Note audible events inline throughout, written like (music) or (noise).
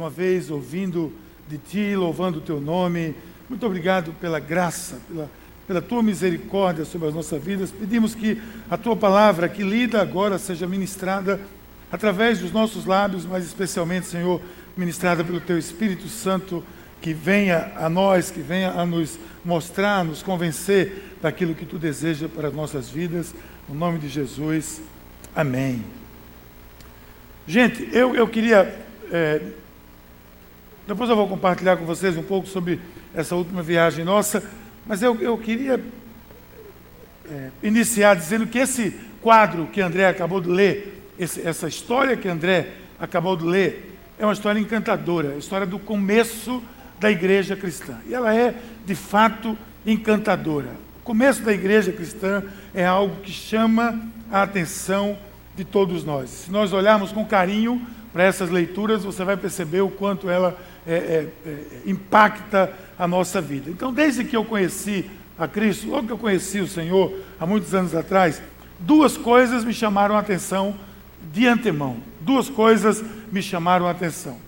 uma vez ouvindo de Ti, louvando o Teu nome. Muito obrigado pela graça, pela, pela Tua misericórdia sobre as nossas vidas. Pedimos que a Tua palavra, que lida agora, seja ministrada através dos nossos lábios, mas especialmente, Senhor, ministrada pelo Teu Espírito Santo, que venha a nós, que venha a nos mostrar, nos convencer daquilo que Tu deseja para as nossas vidas. No nome de Jesus. Amém. Gente, eu, eu queria. É, depois eu vou compartilhar com vocês um pouco sobre essa última viagem nossa, mas eu, eu queria é, iniciar dizendo que esse quadro que André acabou de ler, esse, essa história que André acabou de ler, é uma história encantadora, a história do começo da igreja cristã. E ela é, de fato, encantadora. O começo da igreja cristã é algo que chama a atenção de todos nós. Se nós olharmos com carinho para essas leituras, você vai perceber o quanto ela é, é, é, impacta a nossa vida. Então, desde que eu conheci a Cristo, logo que eu conheci o Senhor, há muitos anos atrás, duas coisas me chamaram a atenção de antemão. Duas coisas me chamaram a atenção.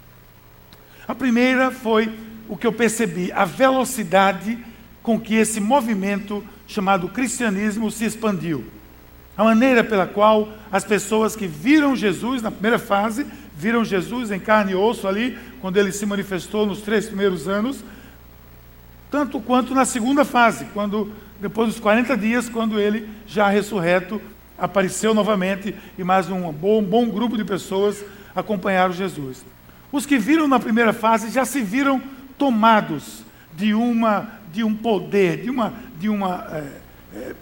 A primeira foi o que eu percebi, a velocidade com que esse movimento chamado cristianismo se expandiu. A maneira pela qual as pessoas que viram Jesus na primeira fase viram Jesus em carne e osso ali, quando ele se manifestou nos três primeiros anos, tanto quanto na segunda fase, quando depois dos 40 dias, quando ele já ressurreto apareceu novamente e mais um bom, bom grupo de pessoas acompanharam Jesus. Os que viram na primeira fase já se viram tomados de uma de um poder, de uma de uma é, é,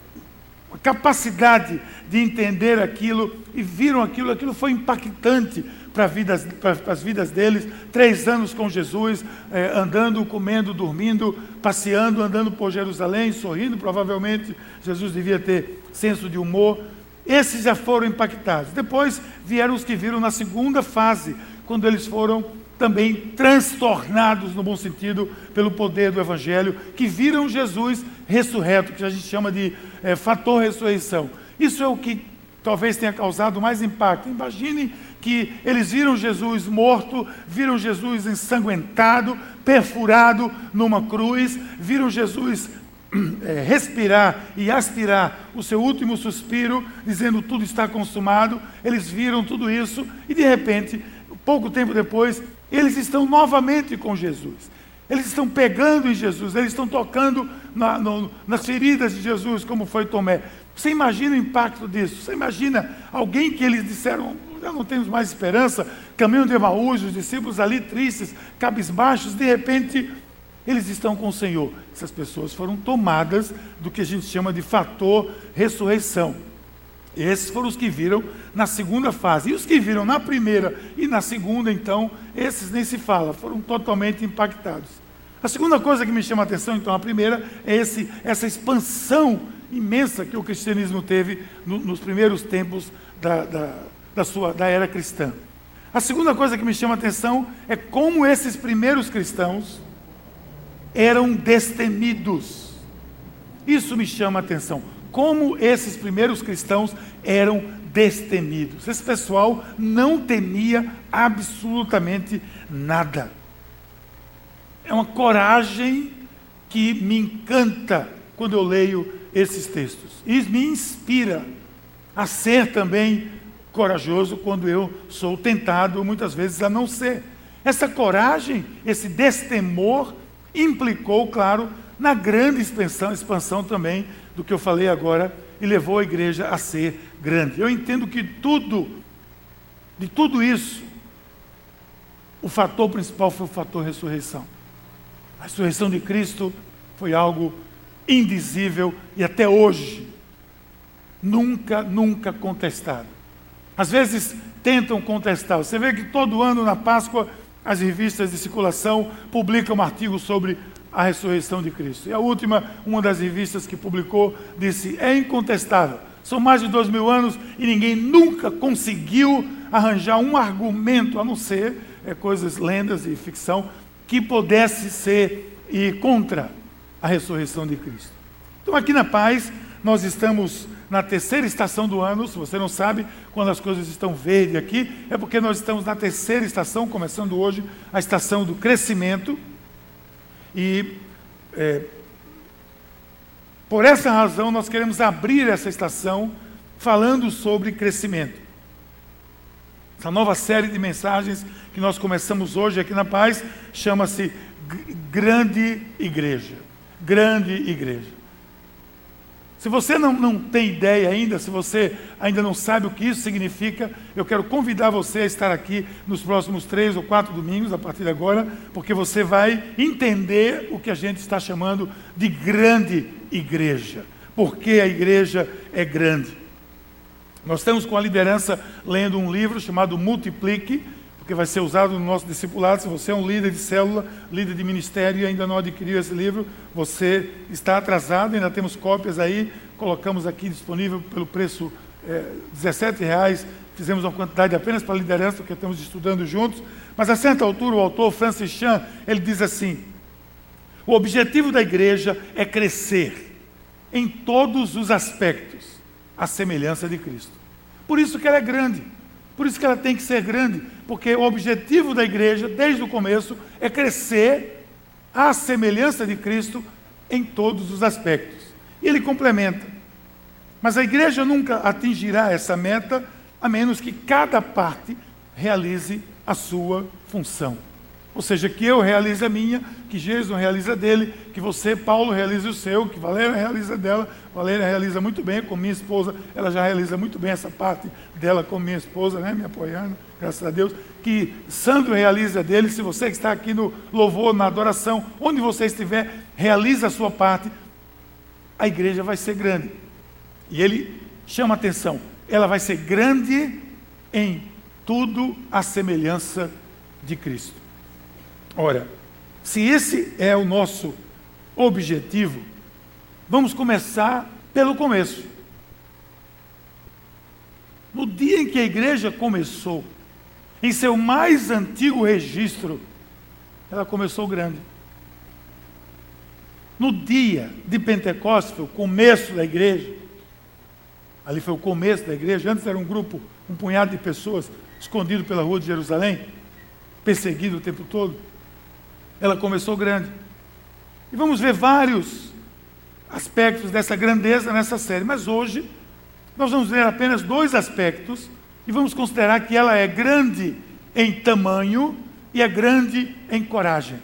capacidade de entender aquilo e viram aquilo, aquilo foi impactante para, vidas, as vidas deles. Três anos com Jesus, eh, andando, comendo, dormindo, passeando, andando por Jerusalém, sorrindo. Provavelmente Jesus devia ter senso de humor. Esses já foram impactados. Depois vieram os que viram na segunda fase, quando eles foram também transtornados, no bom sentido, pelo poder do Evangelho, que viram Jesus ressurreto, que a gente chama de é, fator ressurreição. Isso é o que talvez tenha causado mais impacto. Imagine que eles viram Jesus morto, viram Jesus ensanguentado, perfurado numa cruz, viram Jesus é, respirar e aspirar o seu último suspiro, dizendo tudo está consumado. Eles viram tudo isso e de repente, pouco tempo depois, eles estão novamente com Jesus. Eles estão pegando em Jesus, eles estão tocando na, no, nas feridas de Jesus, como foi Tomé. Você imagina o impacto disso? Você imagina alguém que eles disseram, já não temos mais esperança, caminho de Emaús, os discípulos ali tristes, cabisbaixos, de repente eles estão com o Senhor. Essas pessoas foram tomadas do que a gente chama de fator ressurreição. Esses foram os que viram na segunda fase. E os que viram na primeira e na segunda, então, esses nem se fala, foram totalmente impactados. A segunda coisa que me chama a atenção, então, a primeira, é esse, essa expansão imensa que o cristianismo teve no, nos primeiros tempos da, da, da, sua, da era cristã. A segunda coisa que me chama a atenção é como esses primeiros cristãos eram destemidos. Isso me chama a atenção como esses primeiros cristãos eram destemidos. Esse pessoal não temia absolutamente nada. É uma coragem que me encanta quando eu leio esses textos. E me inspira a ser também corajoso quando eu sou tentado muitas vezes a não ser. Essa coragem, esse destemor, implicou, claro, na grande expansão, expansão também do que eu falei agora e levou a igreja a ser grande. Eu entendo que tudo, de tudo isso, o fator principal foi o fator ressurreição. A ressurreição de Cristo foi algo indizível e até hoje nunca, nunca contestado. Às vezes tentam contestar. Você vê que todo ano na Páscoa as revistas de circulação publicam um artigo sobre a ressurreição de Cristo. E a última, uma das revistas que publicou, disse: é incontestável. São mais de dois mil anos e ninguém nunca conseguiu arranjar um argumento, a não ser é, coisas, lendas e ficção, que pudesse ser e contra a ressurreição de Cristo. Então, aqui na paz, nós estamos na terceira estação do ano. Se você não sabe, quando as coisas estão verdes aqui, é porque nós estamos na terceira estação, começando hoje a estação do crescimento. E é, por essa razão nós queremos abrir essa estação falando sobre crescimento. Essa nova série de mensagens que nós começamos hoje aqui na Paz chama-se Grande Igreja. Grande Igreja. Se você não, não tem ideia ainda, se você ainda não sabe o que isso significa, eu quero convidar você a estar aqui nos próximos três ou quatro domingos, a partir de agora, porque você vai entender o que a gente está chamando de grande igreja. Porque a igreja é grande. Nós estamos com a liderança lendo um livro chamado Multiplique, porque vai ser usado no nosso discipulado. Se você é um líder de célula, líder de ministério e ainda não adquiriu esse livro, você está atrasado, ainda temos cópias aí, colocamos aqui disponível pelo preço é, 17 reais. Fizemos uma quantidade apenas para a liderança, porque estamos estudando juntos. Mas a certa altura, o autor Francis Chan, ele diz assim: o objetivo da igreja é crescer em todos os aspectos, à semelhança de Cristo. Por isso que ela é grande. Por isso que ela tem que ser grande, porque o objetivo da igreja, desde o começo, é crescer à semelhança de Cristo em todos os aspectos. E ele complementa: mas a igreja nunca atingirá essa meta a menos que cada parte realize a sua função. Ou seja, que eu realize a minha, que Jesus realiza dele, que você, Paulo, realize o seu, que Valéria realiza dela. Valéria realiza muito bem com minha esposa, ela já realiza muito bem essa parte dela com minha esposa, né, me apoiando, graças a Deus. Que Sandro realiza dele, se você que está aqui no louvor, na adoração, onde você estiver, realiza a sua parte, a igreja vai ser grande. E ele chama atenção, ela vai ser grande em tudo a semelhança de Cristo. Ora, se esse é o nosso objetivo, vamos começar pelo começo. No dia em que a igreja começou, em seu mais antigo registro, ela começou grande. No dia de Pentecostes, foi o começo da igreja. Ali foi o começo da igreja. Antes era um grupo, um punhado de pessoas escondido pela rua de Jerusalém, perseguido o tempo todo ela começou grande. E vamos ver vários aspectos dessa grandeza nessa série, mas hoje nós vamos ver apenas dois aspectos e vamos considerar que ela é grande em tamanho e é grande em coragem.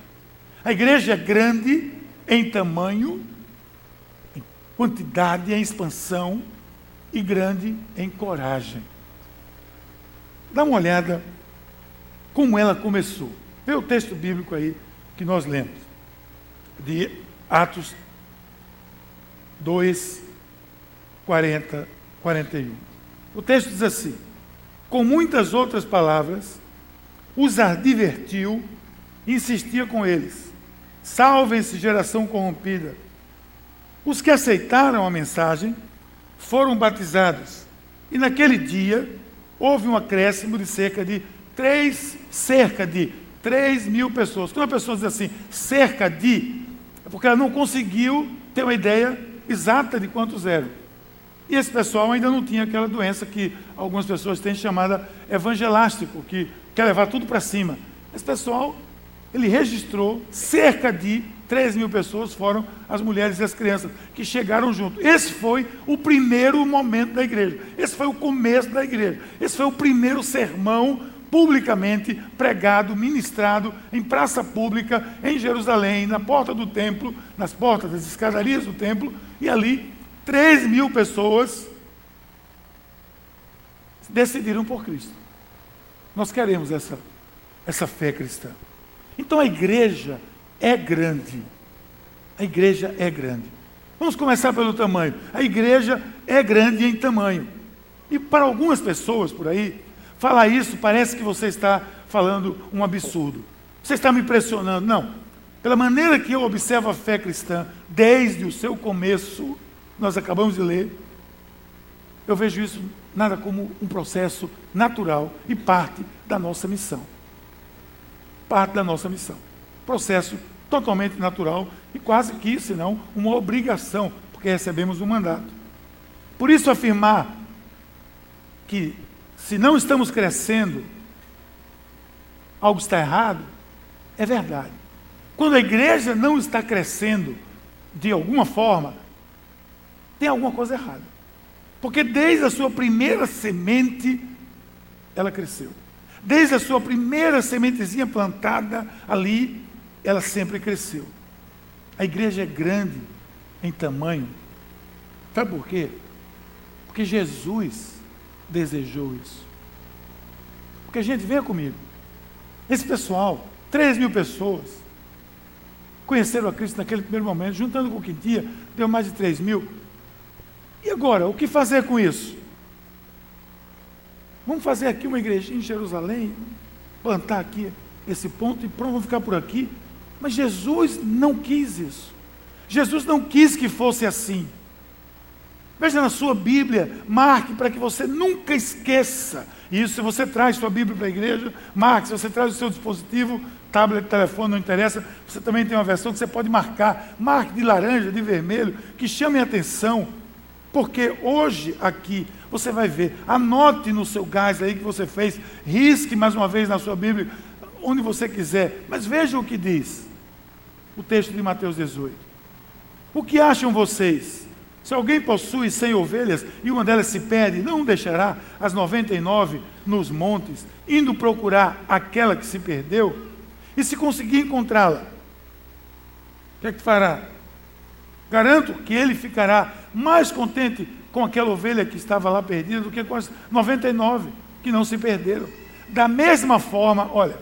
A igreja é grande em tamanho, em quantidade, em expansão e grande em coragem. Dá uma olhada como ela começou. Vê o texto bíblico aí que nós lemos, de Atos 2, 40, 41. O texto diz assim: Com muitas outras palavras, os advertiu insistia com eles: Salvem-se, geração corrompida. Os que aceitaram a mensagem foram batizados, e naquele dia houve um acréscimo de cerca de três, cerca de 3 mil pessoas. Quando a pessoa diz assim, cerca de, é porque ela não conseguiu ter uma ideia exata de quantos eram. E esse pessoal ainda não tinha aquela doença que algumas pessoas têm chamada evangelástico, que quer levar tudo para cima. Esse pessoal, ele registrou cerca de 3 mil pessoas, foram as mulheres e as crianças, que chegaram junto. Esse foi o primeiro momento da igreja. Esse foi o começo da igreja. Esse foi o primeiro sermão publicamente pregado, ministrado em praça pública em Jerusalém, na porta do templo, nas portas das escadarias do templo, e ali 3 mil pessoas decidiram por Cristo. Nós queremos essa, essa fé cristã. Então a igreja é grande. A igreja é grande. Vamos começar pelo tamanho. A igreja é grande em tamanho. E para algumas pessoas por aí, Falar isso parece que você está falando um absurdo. Você está me impressionando. Não. Pela maneira que eu observo a fé cristã, desde o seu começo, nós acabamos de ler, eu vejo isso nada como um processo natural e parte da nossa missão. Parte da nossa missão. Processo totalmente natural e quase que, se não, uma obrigação, porque recebemos um mandato. Por isso, afirmar que se não estamos crescendo, algo está errado, é verdade. Quando a igreja não está crescendo de alguma forma, tem alguma coisa errada. Porque desde a sua primeira semente, ela cresceu. Desde a sua primeira sementezinha plantada ali, ela sempre cresceu. A igreja é grande em tamanho. Sabe por quê? Porque Jesus desejou isso. Porque, gente, venha comigo. Esse pessoal, 3 mil pessoas, conheceram a Cristo naquele primeiro momento, juntando com o que tinha, deu mais de 3 mil. E agora, o que fazer com isso? Vamos fazer aqui uma igrejinha em Jerusalém, plantar aqui esse ponto e pronto, vamos ficar por aqui. Mas Jesus não quis isso. Jesus não quis que fosse assim. Veja na sua Bíblia, marque para que você nunca esqueça. Isso, se você traz sua Bíblia para a igreja, marque. Se você traz o seu dispositivo, tablet, telefone, não interessa, você também tem uma versão que você pode marcar. Marque de laranja, de vermelho, que chame a atenção. Porque hoje aqui você vai ver, anote no seu gás aí que você fez, risque mais uma vez na sua Bíblia, onde você quiser, mas veja o que diz o texto de Mateus 18. O que acham vocês? Se alguém possui cem ovelhas e uma delas se perde, não deixará as 99 nos montes, indo procurar aquela que se perdeu? E se conseguir encontrá-la, o que é que fará? Garanto que ele ficará mais contente com aquela ovelha que estava lá perdida do que com as 99 que não se perderam. Da mesma forma, olha,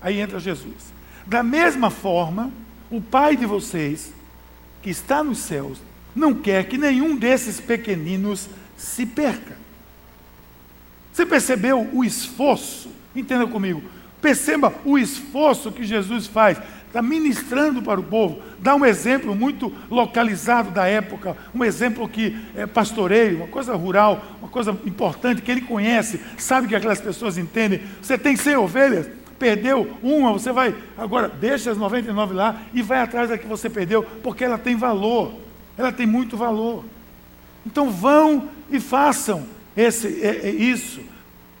aí entra Jesus. Da mesma forma, o Pai de vocês, que está nos céus, não quer que nenhum desses pequeninos se perca. Você percebeu o esforço? Entenda comigo. Perceba o esforço que Jesus faz. Está ministrando para o povo. Dá um exemplo muito localizado da época, um exemplo que é pastoreio, uma coisa rural, uma coisa importante que ele conhece, sabe que aquelas pessoas entendem. Você tem 100 ovelhas, perdeu uma, você vai, agora deixa as 99 lá e vai atrás da que você perdeu, porque ela tem valor ela tem muito valor. Então vão e façam esse, é, é isso.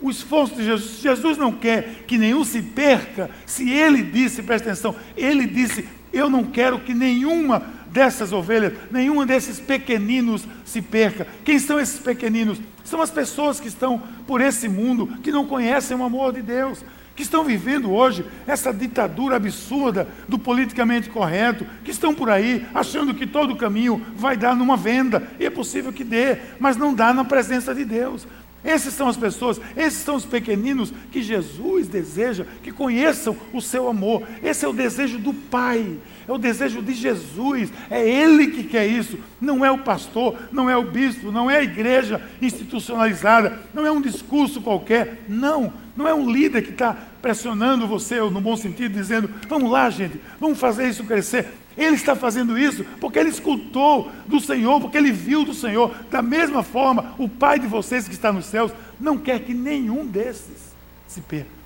O esforço de Jesus. Jesus não quer que nenhum se perca. Se ele disse, presta atenção, ele disse: Eu não quero que nenhuma dessas ovelhas, nenhuma desses pequeninos se perca. Quem são esses pequeninos? São as pessoas que estão por esse mundo, que não conhecem o amor de Deus, que estão vivendo hoje essa ditadura absurda do politicamente correto, que estão por aí achando que todo caminho vai dar numa venda, e é possível que dê, mas não dá na presença de Deus. Essas são as pessoas, esses são os pequeninos que Jesus deseja que conheçam o seu amor. Esse é o desejo do Pai, é o desejo de Jesus, é Ele que quer isso, não é o pastor, não é o bispo, não é a igreja institucionalizada, não é um discurso qualquer, não, não é um líder que está pressionando você, no bom sentido, dizendo: vamos lá, gente, vamos fazer isso crescer. Ele está fazendo isso porque ele escutou do Senhor, porque ele viu do Senhor. Da mesma forma, o Pai de vocês que está nos céus não quer que nenhum desses se perca.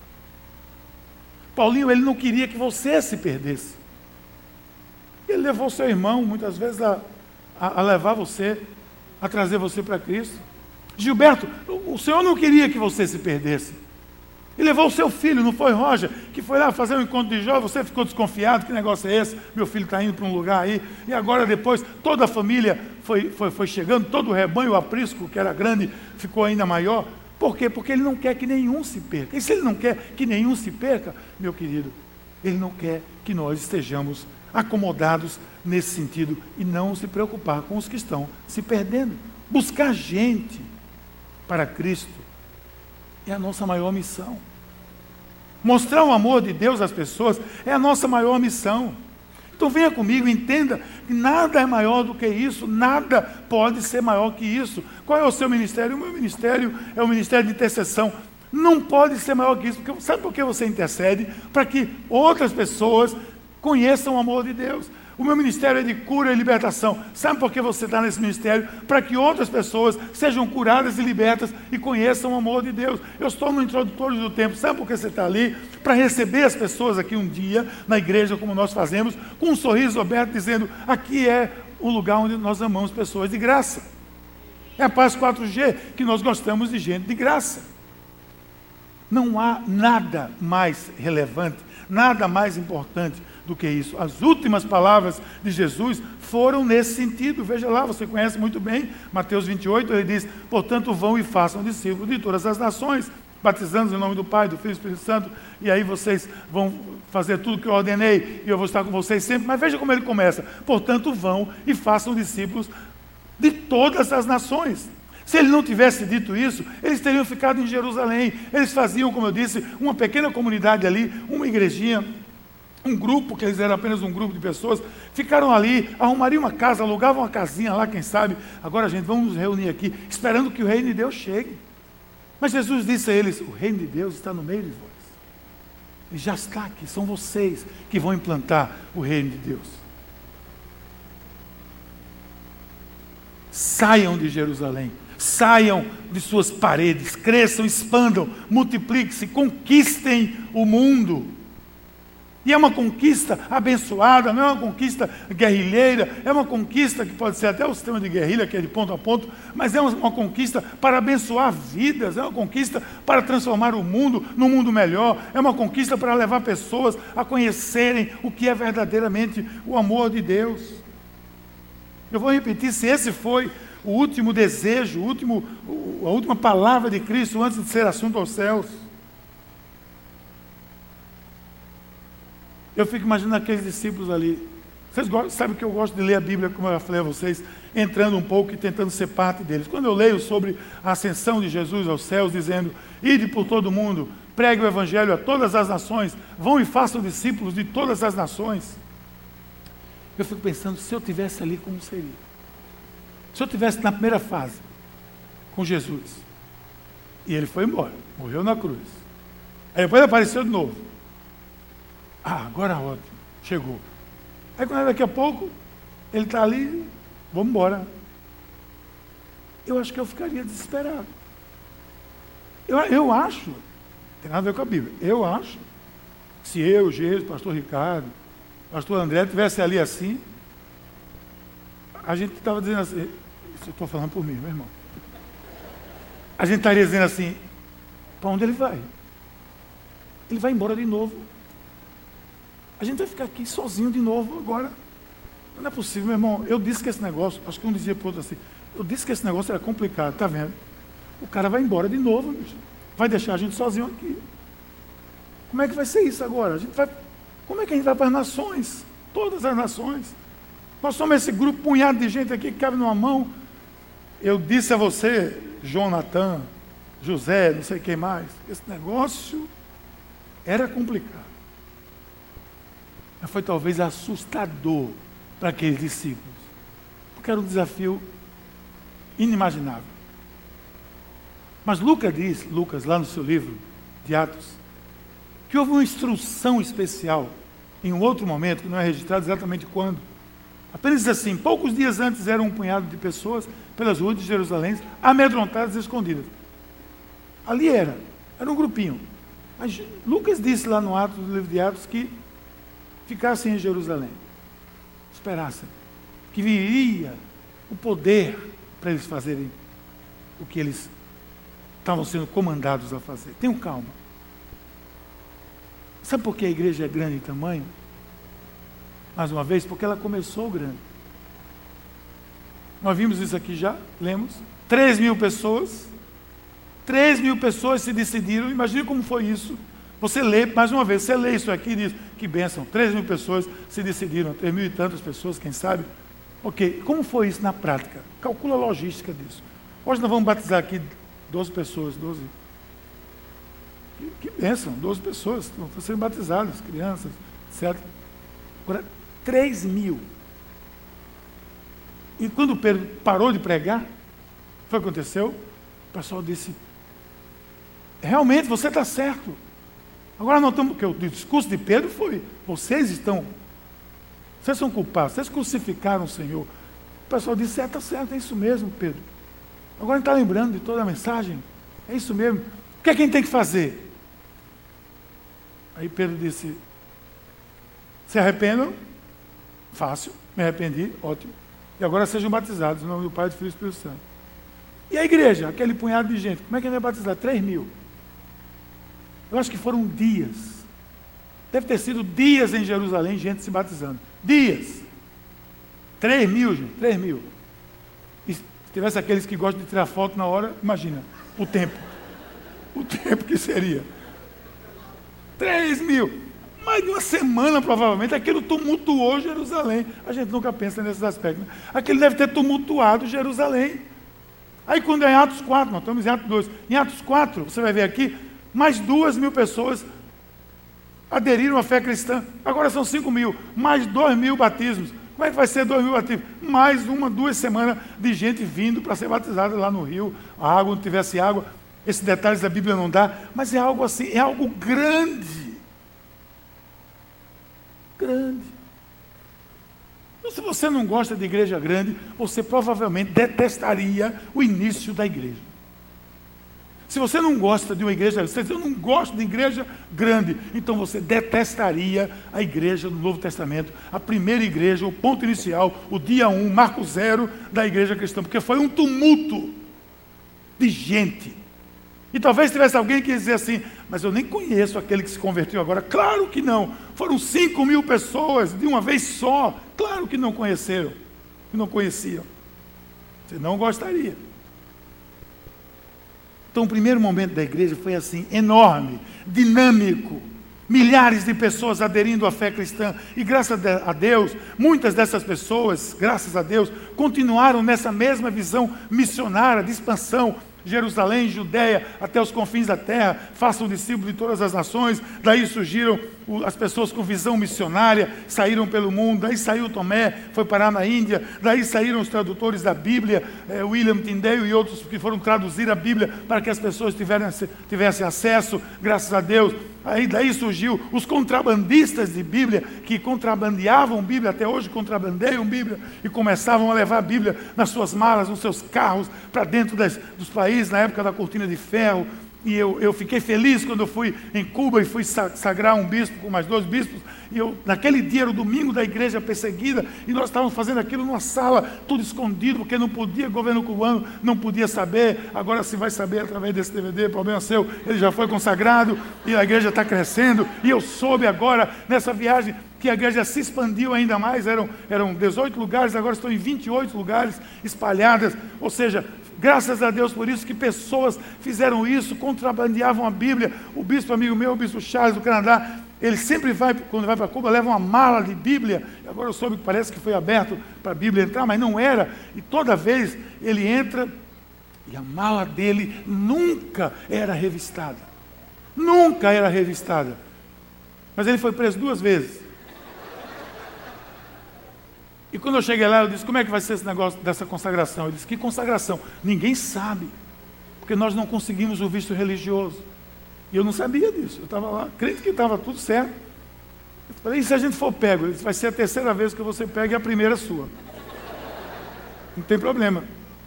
Paulinho, ele não queria que você se perdesse. Ele levou seu irmão, muitas vezes, a, a, a levar você, a trazer você para Cristo. Gilberto, o Senhor não queria que você se perdesse. E levou o seu filho, não foi Roger, que foi lá fazer um encontro de jovens, você ficou desconfiado, que negócio é esse? Meu filho está indo para um lugar aí. E agora depois toda a família foi, foi, foi chegando, todo o rebanho, o aprisco, que era grande, ficou ainda maior. Por quê? Porque ele não quer que nenhum se perca. E se ele não quer que nenhum se perca, meu querido, ele não quer que nós estejamos acomodados nesse sentido e não se preocupar com os que estão se perdendo. Buscar gente para Cristo é a nossa maior missão. Mostrar o amor de Deus às pessoas é a nossa maior missão. Então venha comigo, entenda que nada é maior do que isso, nada pode ser maior que isso. Qual é o seu ministério? O meu ministério é o ministério de intercessão. Não pode ser maior que isso, porque sabe por que você intercede? Para que outras pessoas conheçam o amor de Deus. O meu ministério é de cura e libertação. Sabe por que você está nesse ministério? Para que outras pessoas sejam curadas e libertas e conheçam o amor de Deus. Eu estou no introdutório do tempo. Sabe por que você está ali? Para receber as pessoas aqui um dia, na igreja, como nós fazemos, com um sorriso aberto, dizendo: aqui é o lugar onde nós amamos pessoas de graça. É a paz 4G, que nós gostamos de gente de graça. Não há nada mais relevante, nada mais importante do que isso. As últimas palavras de Jesus foram nesse sentido. Veja lá, você conhece muito bem Mateus 28, ele diz: Portanto, vão e façam discípulos de todas as nações, batizando em nome do Pai, do Filho e do Espírito Santo, e aí vocês vão fazer tudo que eu ordenei, e eu vou estar com vocês sempre. Mas veja como ele começa: Portanto, vão e façam discípulos de todas as nações. Se ele não tivesse dito isso, eles teriam ficado em Jerusalém. Eles faziam, como eu disse, uma pequena comunidade ali, uma igrejinha, um grupo, que eles eram apenas um grupo de pessoas, ficaram ali, arrumariam uma casa, alugavam uma casinha lá, quem sabe. Agora, gente, vamos nos reunir aqui, esperando que o reino de Deus chegue. Mas Jesus disse a eles: O reino de Deus está no meio de vós. Ele já está aqui, são vocês que vão implantar o reino de Deus. Saiam de Jerusalém, saiam de suas paredes, cresçam, expandam, multipliquem-se, conquistem o mundo. E é uma conquista abençoada, não é uma conquista guerrilheira, é uma conquista que pode ser até o sistema de guerrilha, que é de ponto a ponto, mas é uma, conquista para abençoar vidas, é uma conquista para transformar o mundo num mundo melhor, é uma conquista para levar pessoas a conhecerem o que é verdadeiramente o amor de Deus. Eu vou repetir: se esse foi o último desejo, o último, a última palavra de Cristo antes de ser assunto aos céus, Eu fico imaginando aqueles discípulos ali. Vocês gostam, sabem que eu gosto de ler a Bíblia, como eu falei a vocês, entrando um pouco e tentando ser parte deles. Quando eu leio sobre a ascensão de Jesus aos céus, dizendo: Ide por todo o mundo, pregue o Evangelho a todas as nações, vão e façam discípulos de todas as nações. Eu fico pensando: se eu tivesse ali, como seria? Se eu tivesse na primeira fase, com Jesus, e ele foi embora, morreu na cruz, aí depois apareceu de novo. Ah, agora ótimo, chegou. Aí quando é daqui a pouco, ele está ali, vamos embora. Eu acho que eu ficaria desesperado. Eu, eu acho, tem nada a ver com a Bíblia, eu acho, se eu, Jesus, pastor Ricardo, pastor André tivesse ali assim, a gente estava dizendo assim, isso eu estou falando por mim, meu irmão. A gente estaria dizendo assim, para onde ele vai? Ele vai embora de novo. A gente vai ficar aqui sozinho de novo agora. Não é possível, meu irmão. Eu disse que esse negócio, acho que um dizia para outro assim, eu disse que esse negócio era complicado, tá vendo? O cara vai embora de novo, bicho. vai deixar a gente sozinho aqui. Como é que vai ser isso agora? A gente vai, como é que a gente vai para as nações? Todas as nações. Nós somos esse grupo punhado de gente aqui que cabe numa mão. Eu disse a você, João Natan, José, não sei quem mais, esse negócio era complicado foi talvez assustador para aqueles discípulos, porque era um desafio inimaginável. Mas Lucas diz, Lucas, lá no seu livro de Atos, que houve uma instrução especial em um outro momento, que não é registrado exatamente quando. Apenas diz assim: poucos dias antes era um punhado de pessoas pelas ruas de Jerusalém, amedrontadas e escondidas. Ali era, era um grupinho. Mas Lucas disse lá no Atos, do livro de Atos, que ficassem em Jerusalém, esperassem que viria o poder para eles fazerem o que eles estavam sendo comandados a fazer. Tenham calma. Sabe por que a igreja é grande em tamanho? Mais uma vez, porque ela começou grande. Nós vimos isso aqui já, lemos. 3 mil pessoas. 3 mil pessoas se decidiram. Imagine como foi isso você lê, mais uma vez, você lê isso aqui e diz, que bênção, 3 mil pessoas se decidiram, 3 mil e tantas pessoas, quem sabe. Ok, como foi isso na prática? Calcula a logística disso. Hoje nós vamos batizar aqui 12 pessoas, 12. Que, que bênção, 12 pessoas estão sendo batizadas, crianças, etc. Agora, 3 mil. E quando Pedro parou de pregar, foi o que aconteceu? O pessoal disse: realmente você está certo. Agora nós estamos, o discurso de Pedro foi, vocês estão, vocês são culpados, vocês crucificaram o Senhor. O pessoal disse, é, está certo, é isso mesmo, Pedro. Agora a gente está lembrando de toda a mensagem, é isso mesmo. O que é que a gente tem que fazer? Aí Pedro disse, se arrependam, fácil, me arrependi, ótimo. E agora sejam batizados em nome do Pai, do Filho e do Espírito Santo. E a igreja, aquele punhado de gente, como é que ele vai batizar? 3 mil. Eu acho que foram dias. Deve ter sido dias em Jerusalém, gente se batizando. Dias. 3 mil, gente, 3 mil. E se tivesse aqueles que gostam de tirar foto na hora, imagina o tempo. O tempo que seria. 3 mil. Mais de uma semana, provavelmente, aquilo tumultuou Jerusalém. A gente nunca pensa nesses aspectos. Né? Aquilo deve ter tumultuado Jerusalém. Aí, quando é em Atos 4, nós estamos em Atos 2. Em Atos 4, você vai ver aqui, mais duas mil pessoas aderiram à fé cristã. Agora são cinco mil, mais dois mil batismos. Como é que vai ser dois mil batismos? Mais uma, duas semanas de gente vindo para ser batizada lá no rio. A água, não tivesse água. Esses detalhes da Bíblia não dá, mas é algo assim, é algo grande. Grande. Então, se você não gosta de igreja grande, você provavelmente detestaria o início da igreja. Se você não gosta de uma igreja, você diz, eu não gosto de igreja grande, então você detestaria a igreja do Novo Testamento, a primeira igreja, o ponto inicial, o dia 1, um, marco zero da igreja cristã, porque foi um tumulto de gente e talvez tivesse alguém que dizia assim, mas eu nem conheço aquele que se converteu agora. Claro que não. Foram 5 mil pessoas de uma vez só. Claro que não conheceram, que não conheciam. Você não gostaria. Então o primeiro momento da igreja foi assim, enorme, dinâmico. Milhares de pessoas aderindo à fé cristã. E graças a Deus, muitas dessas pessoas, graças a Deus, continuaram nessa mesma visão missionária de expansão Jerusalém, Judéia, até os confins da terra, façam discípulos de todas as nações. Daí surgiram as pessoas com visão missionária, saíram pelo mundo. Daí saiu Tomé, foi parar na Índia. Daí saíram os tradutores da Bíblia, eh, William Tyndale e outros que foram traduzir a Bíblia para que as pessoas tivessem acesso, graças a Deus. Aí daí surgiu os contrabandistas de Bíblia, que contrabandeavam Bíblia, até hoje contrabandeiam Bíblia, e começavam a levar a Bíblia nas suas malas, nos seus carros, para dentro das, dos países, na época da cortina de ferro. E eu, eu fiquei feliz quando eu fui em Cuba e fui sagrar um bispo com mais dois bispos. E eu, naquele dia era o domingo da igreja perseguida, e nós estávamos fazendo aquilo numa sala, tudo escondido, porque não podia, o governo cubano não podia saber. Agora se vai saber através desse DVD, problema seu, ele já foi consagrado e a igreja está crescendo. E eu soube agora, nessa viagem, que a igreja se expandiu ainda mais, eram, eram 18 lugares, agora estão em 28 lugares espalhadas, ou seja, Graças a Deus por isso que pessoas fizeram isso, contrabandeavam a Bíblia. O bispo amigo meu, o bispo Charles do Canadá, ele sempre vai, quando vai para Cuba, leva uma mala de Bíblia. Agora eu soube que parece que foi aberto para a Bíblia entrar, mas não era. E toda vez ele entra e a mala dele nunca era revistada. Nunca era revistada. Mas ele foi preso duas vezes. E quando eu cheguei lá, eu disse: Como é que vai ser esse negócio dessa consagração? Ele disse: Que consagração? Ninguém sabe, porque nós não conseguimos o visto religioso. E eu não sabia disso. Eu estava lá, crente que estava tudo certo. Eu falei: E se a gente for pego? Ele disse: Vai ser a terceira vez que você pega e a primeira sua. Não tem problema.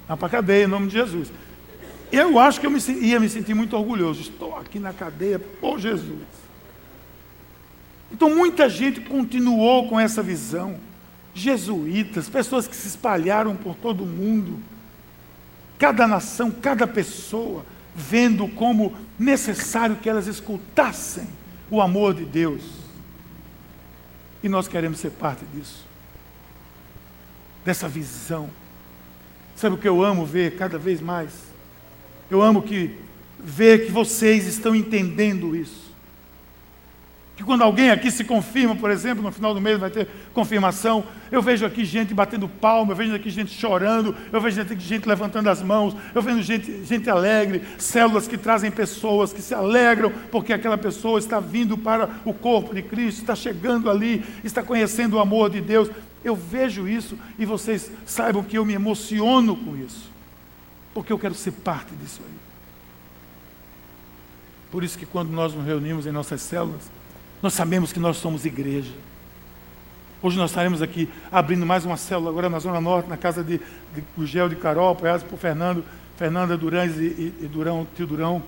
Vá para a cadeia, em nome de Jesus. Eu acho que eu me, ia me sentir muito orgulhoso. Estou aqui na cadeia por Jesus. Então muita gente continuou com essa visão jesuítas, pessoas que se espalharam por todo o mundo, cada nação, cada pessoa, vendo como necessário que elas escutassem o amor de Deus. E nós queremos ser parte disso, dessa visão. Sabe o que eu amo ver cada vez mais? Eu amo que ver que vocês estão entendendo isso. Que quando alguém aqui se confirma, por exemplo, no final do mês vai ter confirmação, eu vejo aqui gente batendo palma, eu vejo aqui gente chorando, eu vejo aqui gente levantando as mãos, eu vejo gente, gente alegre, células que trazem pessoas que se alegram porque aquela pessoa está vindo para o corpo de Cristo, está chegando ali, está conhecendo o amor de Deus. Eu vejo isso e vocês saibam que eu me emociono com isso, porque eu quero ser parte disso aí. Por isso que quando nós nos reunimos em nossas células, nós sabemos que nós somos igreja. Hoje nós estaremos aqui abrindo mais uma célula agora na Zona Norte, na casa de, de Gugel de Carol, apoiados por Fernando, Fernanda Durães e, e, e Durão, tio Durão,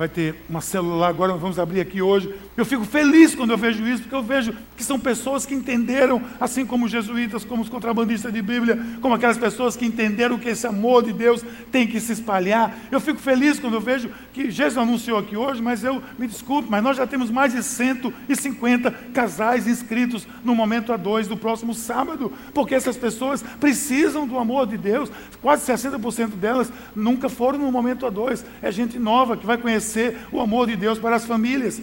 vai ter uma célula agora, nós vamos abrir aqui hoje. Eu fico feliz quando eu vejo isso, porque eu vejo que são pessoas que entenderam, assim como os jesuítas, como os contrabandistas de Bíblia, como aquelas pessoas que entenderam que esse amor de Deus tem que se espalhar. Eu fico feliz quando eu vejo que Jesus anunciou aqui hoje, mas eu me desculpe, mas nós já temos mais de 150 casais inscritos no momento a dois do próximo sábado, porque essas pessoas precisam do amor de Deus. Quase 60% delas nunca foram no momento a dois. É gente nova que vai conhecer exercer o amor de Deus para as famílias.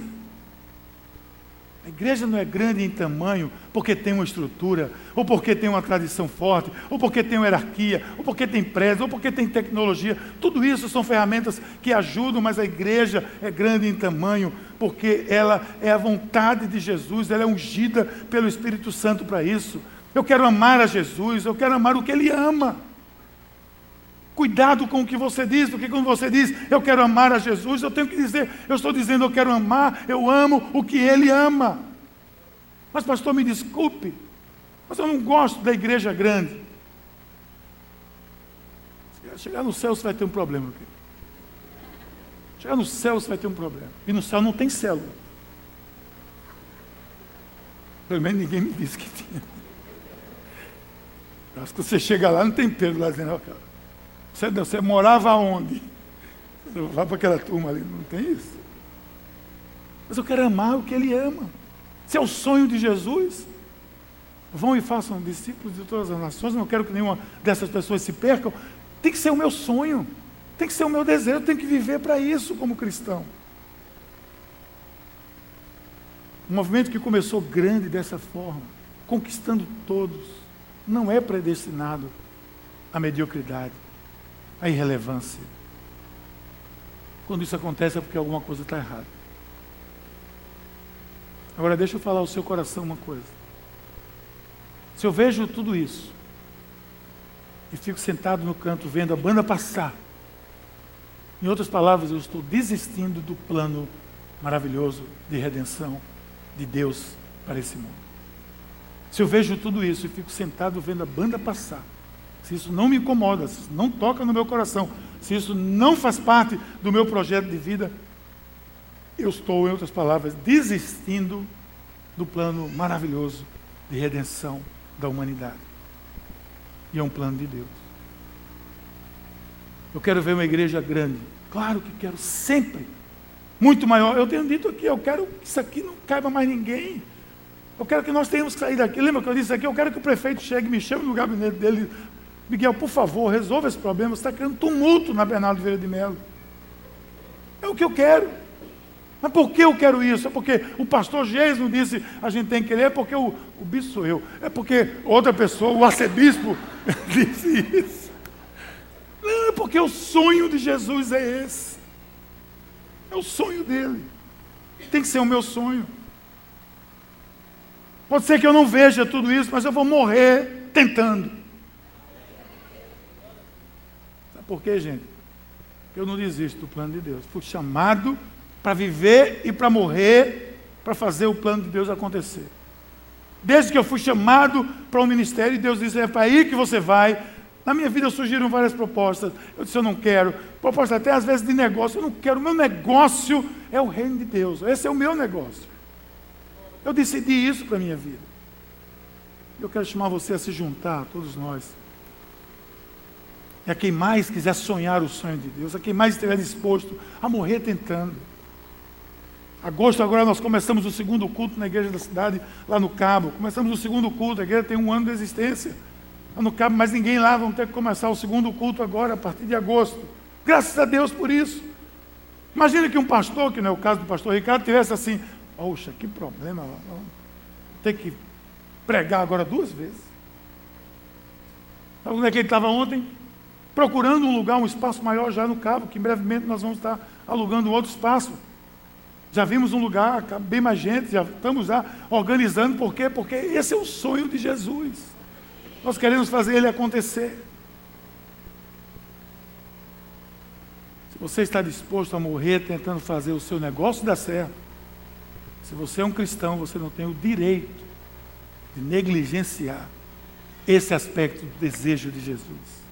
A igreja não é grande em tamanho porque tem uma estrutura, ou porque tem uma tradição forte, ou porque tem uma hierarquia, ou porque tem prédio, ou porque tem tecnologia. Tudo isso são ferramentas que ajudam, mas a igreja é grande em tamanho porque ela é a vontade de Jesus, ela é ungida pelo Espírito Santo para isso. Eu quero amar a Jesus, eu quero amar o que Ele ama. Cuidado com o que você diz, porque quando você diz eu quero amar a Jesus, eu tenho que dizer, eu estou dizendo eu quero amar, eu amo o que Ele ama. Mas, pastor, me desculpe, mas eu não gosto da igreja grande. Chegar no céu você vai ter um problema. Chegar no céu você vai ter um problema. E no céu não tem célula. Pelo menos ninguém me disse que tinha. Acho que você chega lá, não tem Pedro lá dizendo, cara. Você, você morava onde? Vai para aquela turma ali, não tem isso? Mas eu quero amar o que ele ama. Se é o sonho de Jesus, vão e façam discípulos de todas as nações. Não quero que nenhuma dessas pessoas se percam. Tem que ser o meu sonho, tem que ser o meu desejo, tenho que viver para isso como cristão. Um movimento que começou grande dessa forma, conquistando todos, não é predestinado à mediocridade a irrelevância. Quando isso acontece é porque alguma coisa está errada. Agora deixa eu falar ao seu coração uma coisa. Se eu vejo tudo isso e fico sentado no canto vendo a banda passar, em outras palavras, eu estou desistindo do plano maravilhoso de redenção de Deus para esse mundo. Se eu vejo tudo isso e fico sentado vendo a banda passar, se isso não me incomoda, se isso não toca no meu coração, se isso não faz parte do meu projeto de vida, eu estou, em outras palavras, desistindo do plano maravilhoso de redenção da humanidade. E é um plano de Deus. Eu quero ver uma igreja grande. Claro que quero sempre. Muito maior. Eu tenho dito aqui, eu quero que isso aqui não caiba mais ninguém. Eu quero que nós tenhamos que sair daqui. Lembra que eu disse aqui? Eu quero que o prefeito chegue, me chame no gabinete dele, Miguel, por favor, resolva esse problema. Você está criando tumulto na Bernardo Vieira de Melo. É o que eu quero. Mas por que eu quero isso? É porque o pastor Geis não disse a gente tem que querer, é porque o, o bispo sou eu. É porque outra pessoa, o arcebispo, (laughs) disse isso. Não, é porque o sonho de Jesus é esse. É o sonho dele. Tem que ser o meu sonho. Pode ser que eu não veja tudo isso, mas eu vou morrer tentando. Por quê, gente? Eu não desisto do plano de Deus. Fui chamado para viver e para morrer, para fazer o plano de Deus acontecer. Desde que eu fui chamado para o um ministério, Deus disse: é para aí que você vai. Na minha vida surgiram várias propostas. Eu disse: eu não quero. Propostas até às vezes de negócio. Eu não quero. O meu negócio é o reino de Deus. Esse é o meu negócio. Eu decidi isso para a minha vida. Eu quero chamar você a se juntar, todos nós é quem mais quiser sonhar o sonho de Deus, é quem mais estiver disposto a morrer tentando. Agosto agora nós começamos o segundo culto na igreja da cidade, lá no Cabo. Começamos o segundo culto, a igreja tem um ano de existência. Lá no Cabo, mas ninguém lá, vamos ter que começar o segundo culto agora, a partir de agosto. Graças a Deus por isso. Imagina que um pastor, que não é o caso do pastor Ricardo, tivesse assim, poxa, que problema, ter que pregar agora duas vezes. Sabe onde é que ele estava ontem? Procurando um lugar, um espaço maior já no Cabo, que brevemente nós vamos estar alugando outro espaço. Já vimos um lugar, bem mais gente, já estamos já organizando, por quê? Porque esse é o sonho de Jesus. Nós queremos fazer ele acontecer. Se você está disposto a morrer tentando fazer o seu negócio dar certo, se você é um cristão, você não tem o direito de negligenciar esse aspecto do desejo de Jesus.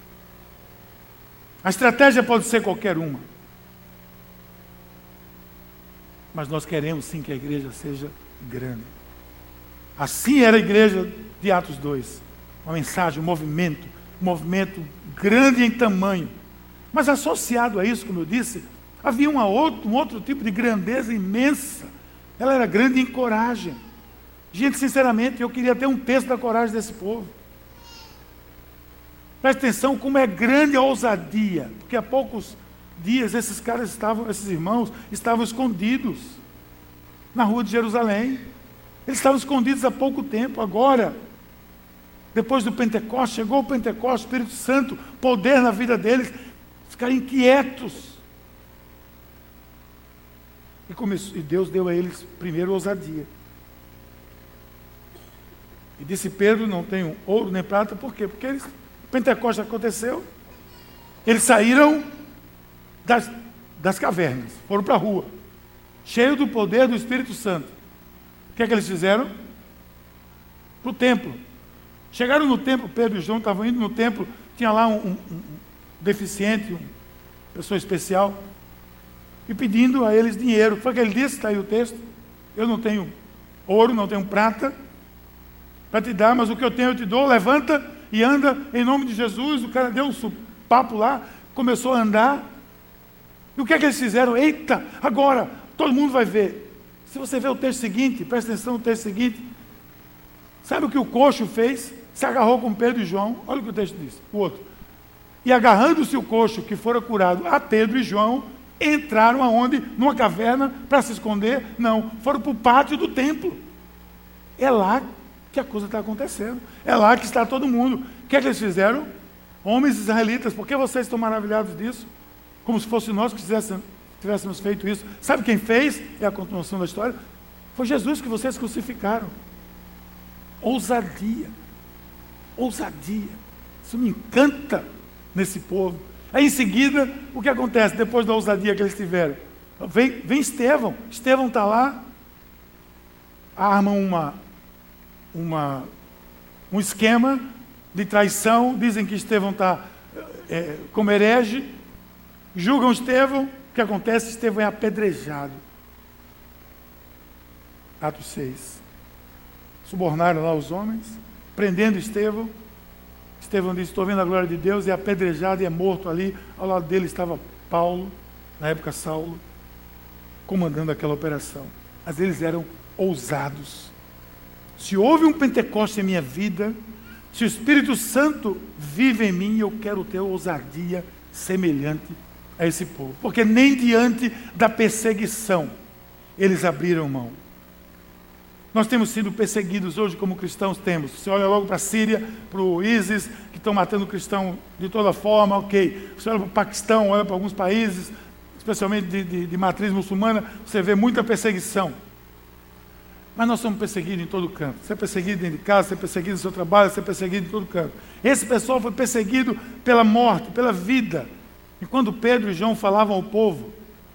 A estratégia pode ser qualquer uma. mas nós queremos sim que a igreja seja grande. Assim era a igreja de Atos 2. Uma mensagem, um movimento, um movimento grande em tamanho. Mas associado a isso, como eu disse, havia uma outro, um outro tipo de grandeza imensa. Ela era grande em coragem. Gente, sinceramente, eu queria ter um terço da coragem desse povo. Preste atenção como é grande a ousadia, porque há poucos dias esses caras estavam, esses irmãos, estavam escondidos na rua de Jerusalém. Eles estavam escondidos há pouco tempo, agora, depois do Pentecostes, chegou o Pentecostes, Espírito Santo, poder na vida deles, ficaram inquietos. E, começou, e Deus deu a eles primeiro ousadia. E disse Pedro: Não tenho ouro nem prata, por quê? Porque eles, Pentecostes aconteceu, eles saíram das, das cavernas, foram para a rua, cheios do poder do Espírito Santo. O que é que eles fizeram? Para o templo. Chegaram no templo, Pedro e João estavam indo no templo, tinha lá um, um, um deficiente, uma pessoa especial, e pedindo a eles dinheiro. Foi o que ele disse, está aí o texto. Eu não tenho ouro, não tenho prata para te dar, mas o que eu tenho eu te dou. Levanta e anda em nome de Jesus. O cara deu um papo lá, começou a andar. E o que é que eles fizeram? Eita, agora todo mundo vai ver. Se você vê o texto seguinte, presta atenção no texto seguinte. Sabe o que o coxo fez? Se agarrou com Pedro e João. Olha o que o texto diz. O outro. E agarrando-se o coxo que fora curado a Pedro e João, entraram aonde? Numa caverna para se esconder? Não, foram para o pátio do templo. É lá que a coisa está acontecendo. É lá que está todo mundo. O que é que eles fizeram? Homens israelitas, por que vocês estão maravilhados disso? Como se fosse nós que tivéssemos feito isso. Sabe quem fez? É a continuação da história. Foi Jesus que vocês crucificaram. Ousadia. Ousadia. Isso me encanta nesse povo. Aí em seguida, o que acontece depois da ousadia que eles tiveram? Vem, vem Estevão. Estevão está lá, armam uma, uma, um esquema de traição, dizem que Estevão está é, como herege, julgam Estevão, que acontece? Estevão é apedrejado. Atos 6. Subornaram lá os homens, prendendo Estevão. Estevão disse: Estou vendo a glória de Deus, é apedrejado e é morto ali. Ao lado dele estava Paulo, na época Saulo, comandando aquela operação. Mas eles eram ousados. Se houve um Pentecoste em minha vida, se o Espírito Santo vive em mim, eu quero ter ousadia semelhante a esse povo, porque nem diante da perseguição eles abriram mão. Nós temos sido perseguidos hoje como cristãos, temos. Você olha logo para a Síria, para o ISIS, que estão matando cristão de toda forma, ok. Você olha para o Paquistão, olha para alguns países, especialmente de, de, de matriz muçulmana, você vê muita perseguição. Mas nós somos perseguidos em todo canto. Você é perseguido dentro de casa, você é perseguido no seu trabalho, você é perseguido em todo canto. Esse pessoal foi perseguido pela morte, pela vida. E quando Pedro e João falavam ao povo,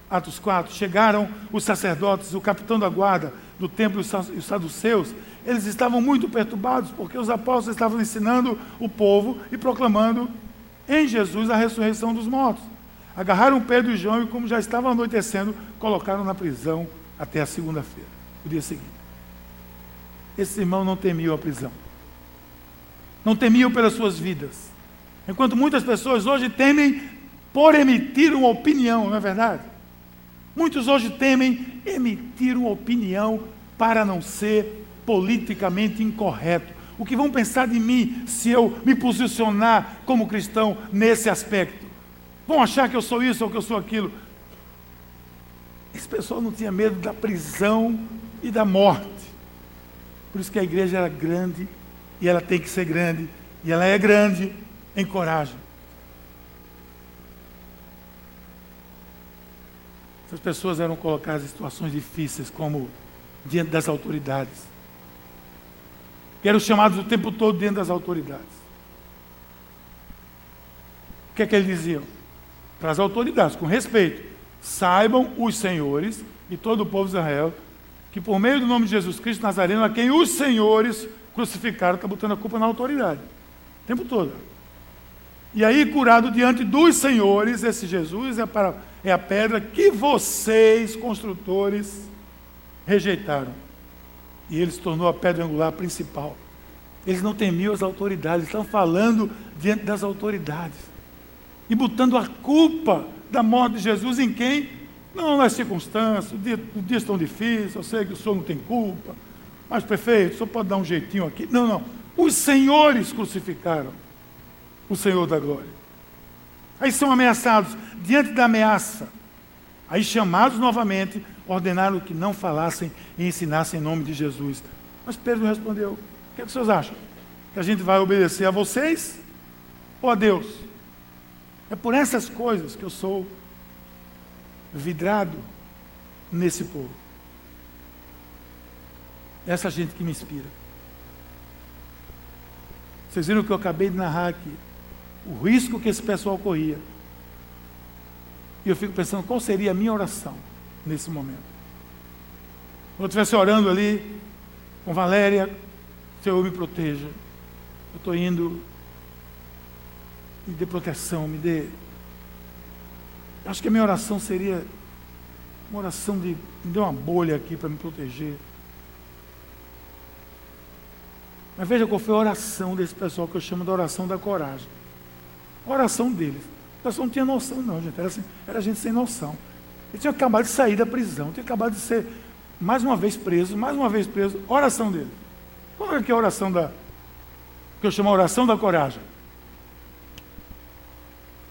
Atos 4, chegaram os sacerdotes, o capitão da guarda do templo e os saduceus, eles estavam muito perturbados, porque os apóstolos estavam ensinando o povo e proclamando em Jesus a ressurreição dos mortos. Agarraram Pedro e João e, como já estava anoitecendo, colocaram na prisão até a segunda-feira, o dia seguinte. Esse irmão não temiam a prisão, não temiam pelas suas vidas. Enquanto muitas pessoas hoje temem por emitir uma opinião, não é verdade? Muitos hoje temem emitir uma opinião para não ser politicamente incorreto. O que vão pensar de mim se eu me posicionar como cristão nesse aspecto? Vão achar que eu sou isso ou que eu sou aquilo? Esse pessoal não tinha medo da prisão e da morte. Por isso que a igreja era grande e ela tem que ser grande. E ela é grande em coragem. Essas pessoas eram colocadas em situações difíceis, como diante das autoridades. Que eram chamados o tempo todo diante das autoridades. O que é que eles diziam? Para as autoridades, com respeito. Saibam os senhores e todo o povo de Israel que por meio do nome de Jesus Cristo Nazareno, a quem os senhores crucificaram, está botando a culpa na autoridade. O tempo todo. E aí, curado diante dos senhores, esse Jesus é, para, é a pedra que vocês, construtores, rejeitaram. E ele se tornou a pedra angular principal. Eles não temiam as autoridades, estão falando diante das autoridades. E botando a culpa da morte de Jesus em quem? Não nas circunstâncias, o dia, o dia é tão difícil, eu sei que o senhor não tem culpa, mas prefeito, o senhor pode dar um jeitinho aqui. Não, não. Os senhores crucificaram o Senhor da glória. Aí são ameaçados, diante da ameaça, aí chamados novamente, ordenaram que não falassem e ensinassem em nome de Jesus. Mas Pedro respondeu: O que, é que vocês acham? Que a gente vai obedecer a vocês ou a Deus? É por essas coisas que eu sou vidrado nesse povo. Essa gente que me inspira. Vocês viram o que eu acabei de narrar aqui? O risco que esse pessoal corria. E eu fico pensando qual seria a minha oração nesse momento. Quando eu estivesse orando ali com Valéria, Senhor me proteja. Eu estou indo, me dê proteção, me dê. Acho que a minha oração seria uma oração de me dê uma bolha aqui para me proteger. Mas veja qual foi a oração desse pessoal que eu chamo de oração da coragem. A oração deles. O pessoal não tinha noção, não, gente. Era, assim, era gente sem noção. Ele tinha acabado de sair da prisão, tinha acabado de ser mais uma vez preso, mais uma vez preso. Oração dele. Qual é que é a oração da. que eu chamo a oração da coragem?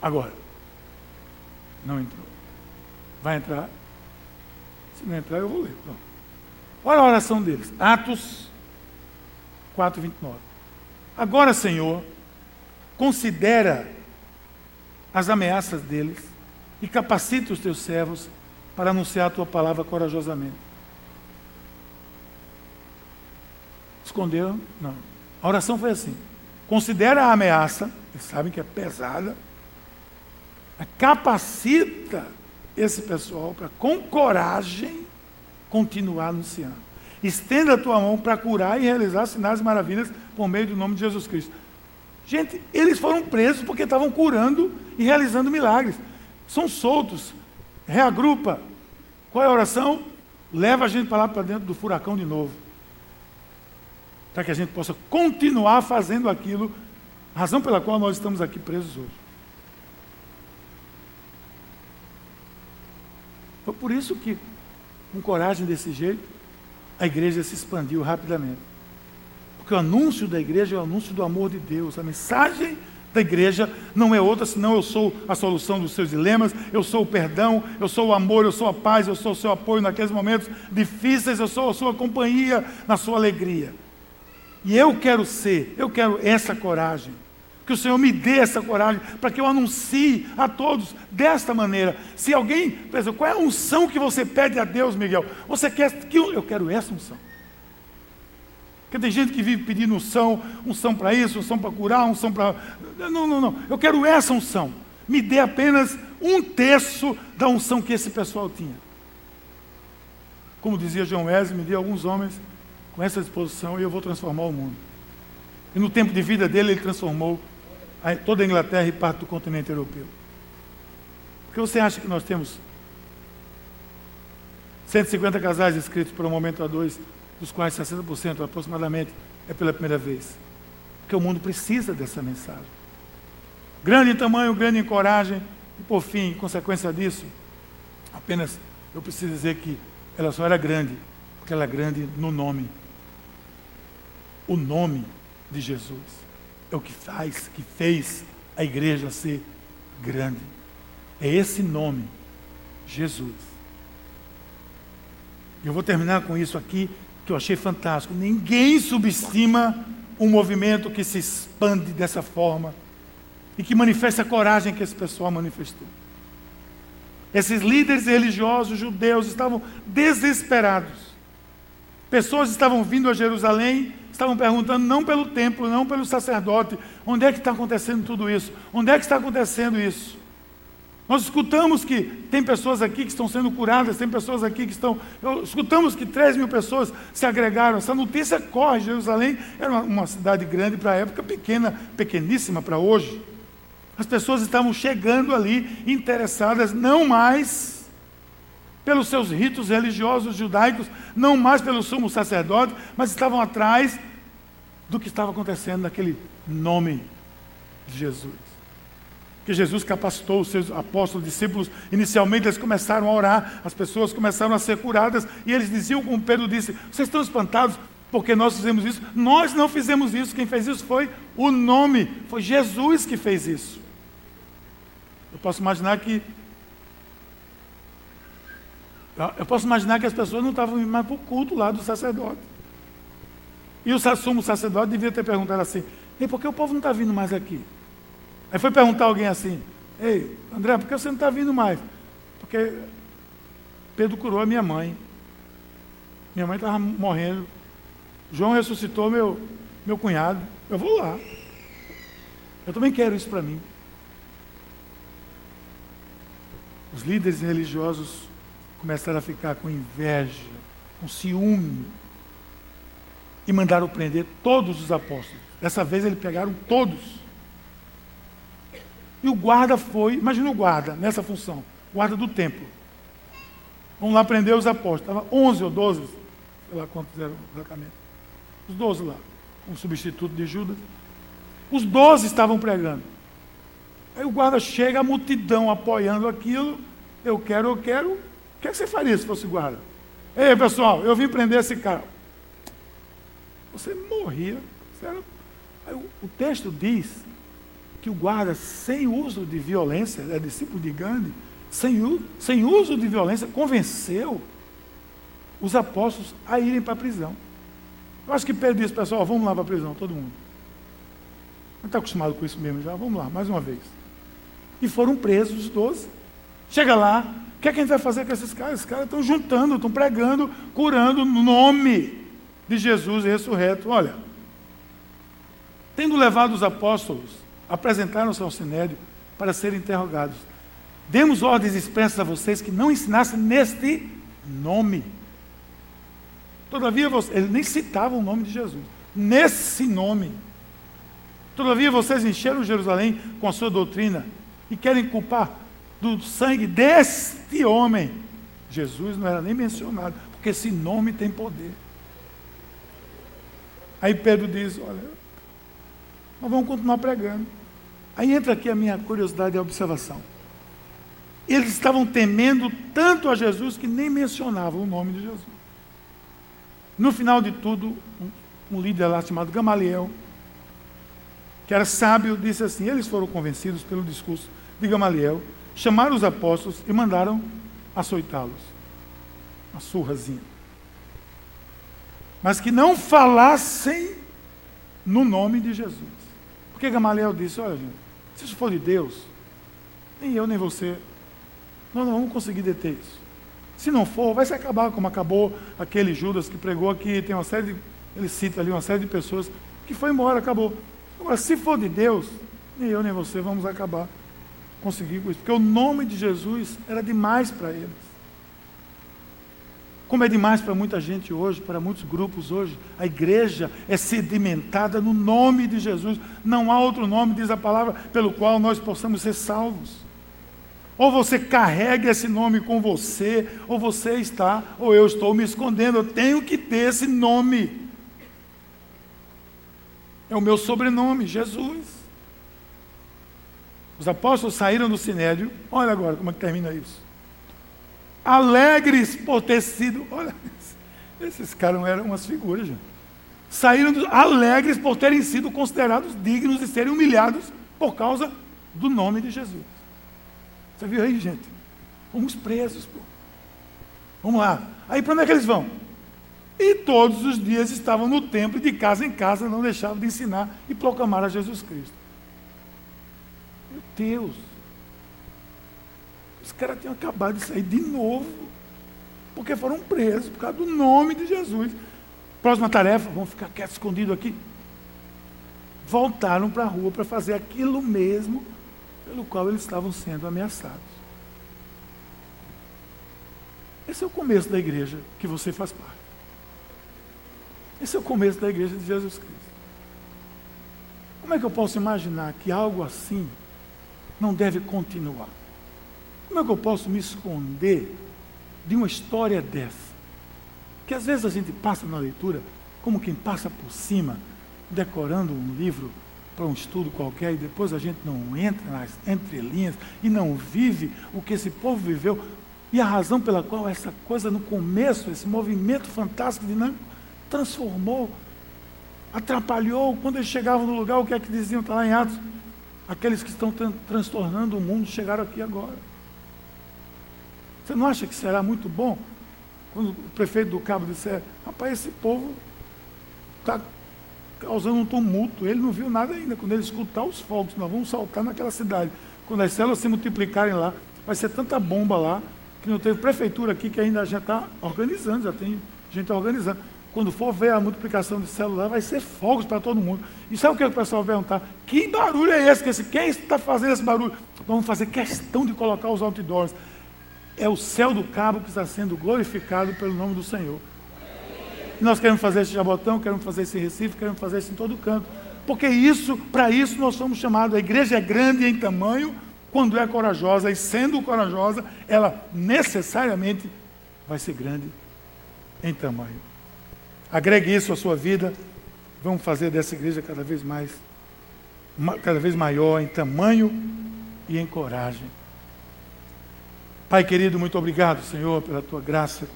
Agora. Não entrou. Vai entrar? Se não entrar, eu vou ler. Pronto. Olha a oração deles. Atos 4, 29. Agora, Senhor, considera as ameaças deles e capacita os teus servos para anunciar a tua palavra corajosamente. Esconderam? Não. A oração foi assim: considera a ameaça, eles sabem que é pesada, capacita esse pessoal para, com coragem, continuar anunciando. Estenda a tua mão para curar e realizar sinais e maravilhas por meio do nome de Jesus Cristo. Gente, eles foram presos porque estavam curando e realizando milagres. São soltos. Reagrupa. Qual é a oração? Leva a gente para lá para dentro do furacão de novo. Para que a gente possa continuar fazendo aquilo, razão pela qual nós estamos aqui presos hoje. Foi por isso que, com coragem desse jeito, a igreja se expandiu rapidamente. Porque o anúncio da igreja é o anúncio do amor de Deus. A mensagem da igreja não é outra senão eu sou a solução dos seus dilemas, eu sou o perdão, eu sou o amor, eu sou a paz, eu sou o seu apoio naqueles momentos difíceis, eu sou a sua companhia na sua alegria. E eu quero ser, eu quero essa coragem. Que o Senhor me dê essa coragem para que eu anuncie a todos desta maneira. Se alguém, exemplo, qual é a unção que você pede a Deus, Miguel? Você quer que eu, eu quero essa unção. Porque tem gente que vive pedindo unção, unção para isso, unção para curar, unção para. Não, não, não. Eu quero essa unção. Me dê apenas um terço da unção que esse pessoal tinha. Como dizia João Wesley, me dê alguns homens com essa disposição e eu vou transformar o mundo. E no tempo de vida dele, ele transformou toda a Inglaterra e parte do continente europeu. Porque você acha que nós temos 150 casais inscritos para o momento a dois, dos quais 60% aproximadamente é pela primeira vez? Porque o mundo precisa dessa mensagem. Grande em tamanho, grande em coragem, e por fim, em consequência disso, apenas eu preciso dizer que ela só era grande, porque ela é grande no nome. O nome de Jesus é o que faz, que fez a igreja ser grande. É esse nome, Jesus. Eu vou terminar com isso aqui, que eu achei fantástico. Ninguém subestima um movimento que se expande dessa forma e que manifesta a coragem que esse pessoal manifestou. Esses líderes religiosos judeus estavam desesperados. Pessoas estavam vindo a Jerusalém estavam perguntando não pelo templo, não pelo sacerdote, onde é que está acontecendo tudo isso? Onde é que está acontecendo isso? Nós escutamos que tem pessoas aqui que estão sendo curadas, tem pessoas aqui que estão. Escutamos que 3 mil pessoas se agregaram. Essa notícia corre. Jerusalém era uma, uma cidade grande para a época, pequena, pequeníssima para hoje. As pessoas estavam chegando ali interessadas não mais pelos seus ritos religiosos judaicos, não mais pelo sumo sacerdote, mas estavam atrás do que estava acontecendo naquele nome de Jesus. Que Jesus capacitou os seus apóstolos, discípulos, inicialmente eles começaram a orar, as pessoas começaram a ser curadas, e eles diziam, como Pedro disse: Vocês estão espantados porque nós fizemos isso? Nós não fizemos isso, quem fez isso foi o nome, foi Jesus que fez isso. Eu posso imaginar que eu posso imaginar que as pessoas não estavam indo mais para o culto lá do sacerdote. E o sumo sacerdote devia ter perguntado assim: Ei, por que o povo não está vindo mais aqui? Aí foi perguntar alguém assim: Ei, André, por que você não está vindo mais? Porque Pedro curou a minha mãe. Minha mãe estava morrendo. João ressuscitou meu, meu cunhado. Eu vou lá. Eu também quero isso para mim. Os líderes religiosos começaram a ficar com inveja, com ciúme, e mandaram prender todos os apóstolos. Dessa vez eles pegaram todos. E o guarda foi, imagina o guarda nessa função, guarda do templo. Vamos lá prender os apóstolos. Estava 11 ou 12, sei lá quantos eram exatamente. Os 12 lá, um substituto de Judas. Os 12 estavam pregando. Aí o guarda chega, a multidão apoiando aquilo. Eu quero, eu quero. O que, é que você faria se fosse guarda? Ei, pessoal, eu vim prender esse cara. Você morria. Você era... o, o texto diz que o guarda, sem uso de violência, é discípulo de Gandhi, sem, sem uso de violência, convenceu os apóstolos a irem para a prisão. Eu acho que Pedro disse, pessoal, vamos lá para a prisão, todo mundo. Não está acostumado com isso mesmo já? Vamos lá, mais uma vez. E foram presos os doze. Chega lá, o que, é que a gente vai fazer com esses caras? Esses caras estão juntando, estão pregando, curando no nome de Jesus ressurreto. Olha, tendo levado os apóstolos, apresentaram-se ao sinédrio para serem interrogados. Demos ordens expressas a vocês que não ensinassem neste nome. Todavia, eles nem citavam o nome de Jesus. Nesse nome. Todavia, vocês encheram Jerusalém com a sua doutrina e querem culpar do sangue deste homem. Jesus não era nem mencionado, porque esse nome tem poder. Aí Pedro diz: Olha, nós vamos continuar pregando. Aí entra aqui a minha curiosidade e a observação. Eles estavam temendo tanto a Jesus que nem mencionavam o nome de Jesus. No final de tudo, um, um líder lá chamado Gamaliel, que era sábio, disse assim: eles foram convencidos pelo discurso de Gamaliel chamaram os apóstolos e mandaram açoitá-los. Uma surrazinha. Mas que não falassem no nome de Jesus. Porque Gamaliel disse: olha, gente, se isso for de Deus, nem eu nem você, nós não vamos conseguir deter isso. Se não for, vai se acabar como acabou aquele Judas que pregou aqui. Tem uma série de, ele cita ali uma série de pessoas que foi embora, acabou. Agora, se for de Deus, nem eu nem você vamos acabar conseguir com isso, porque o nome de Jesus era demais para eles. Como é demais para muita gente hoje, para muitos grupos hoje, a igreja é sedimentada no nome de Jesus. Não há outro nome, diz a palavra, pelo qual nós possamos ser salvos. Ou você carrega esse nome com você, ou você está, ou eu estou me escondendo. Eu tenho que ter esse nome. É o meu sobrenome, Jesus. Os apóstolos saíram do sinédrio, olha agora como é que termina isso. Alegres por ter sido, olha, esses caras eram umas figuras, gente. Saíram alegres por terem sido considerados dignos de serem humilhados por causa do nome de Jesus. Você viu aí, gente? Fomos presos, pô. Vamos lá. Aí para onde é que eles vão? E todos os dias estavam no templo, de casa em casa, não deixavam de ensinar e proclamar a Jesus Cristo. Meu Deus. Os caras tinham acabado de sair de novo. Porque foram presos por causa do nome de Jesus. Próxima tarefa, vamos ficar quietos, escondidos aqui. Voltaram para a rua para fazer aquilo mesmo pelo qual eles estavam sendo ameaçados. Esse é o começo da igreja que você faz parte. Esse é o começo da igreja de Jesus Cristo. Como é que eu posso imaginar que algo assim não deve continuar. Como é que eu posso me esconder de uma história dessa. Que às vezes a gente passa na leitura como quem passa por cima, decorando um livro para um estudo qualquer e depois a gente não entra nas entrelinhas e não vive o que esse povo viveu. E a razão pela qual essa coisa no começo, esse movimento fantástico, dinâmico, transformou, atrapalhou. Quando eles chegavam no lugar, o que é que diziam? Está lá em Atos. Aqueles que estão transtornando o mundo chegaram aqui agora. Você não acha que será muito bom quando o prefeito do Cabo disser, rapaz, esse povo está causando um tumulto. Ele não viu nada ainda. Quando ele escutar os fogos, nós vamos saltar naquela cidade. Quando as células se multiplicarem lá, vai ser tanta bomba lá, que não teve prefeitura aqui que ainda já está organizando, já tem gente organizando. Quando for ver a multiplicação de células, vai ser fogos para todo mundo. E sabe o que o pessoal vai perguntar? Que barulho é esse quem está fazendo esse barulho? Vamos fazer questão de colocar os outdoors. É o céu do cabo que está sendo glorificado pelo nome do Senhor. Nós queremos fazer esse Jabotão, queremos fazer esse Recife, queremos fazer isso em todo canto. Porque isso, para isso nós somos chamados. A igreja é grande em tamanho quando é corajosa, e sendo corajosa, ela necessariamente vai ser grande em tamanho. Agregue isso à sua vida. Vamos fazer dessa igreja cada vez mais, cada vez maior em tamanho e em coragem. Pai querido, muito obrigado, Senhor, pela tua graça,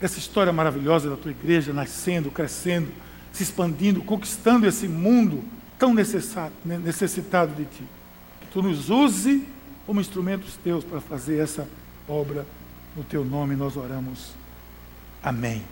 essa história maravilhosa da tua igreja nascendo, crescendo, se expandindo, conquistando esse mundo tão necessitado de ti. Que tu nos use como instrumentos teus para fazer essa obra no teu nome, nós oramos. Amém.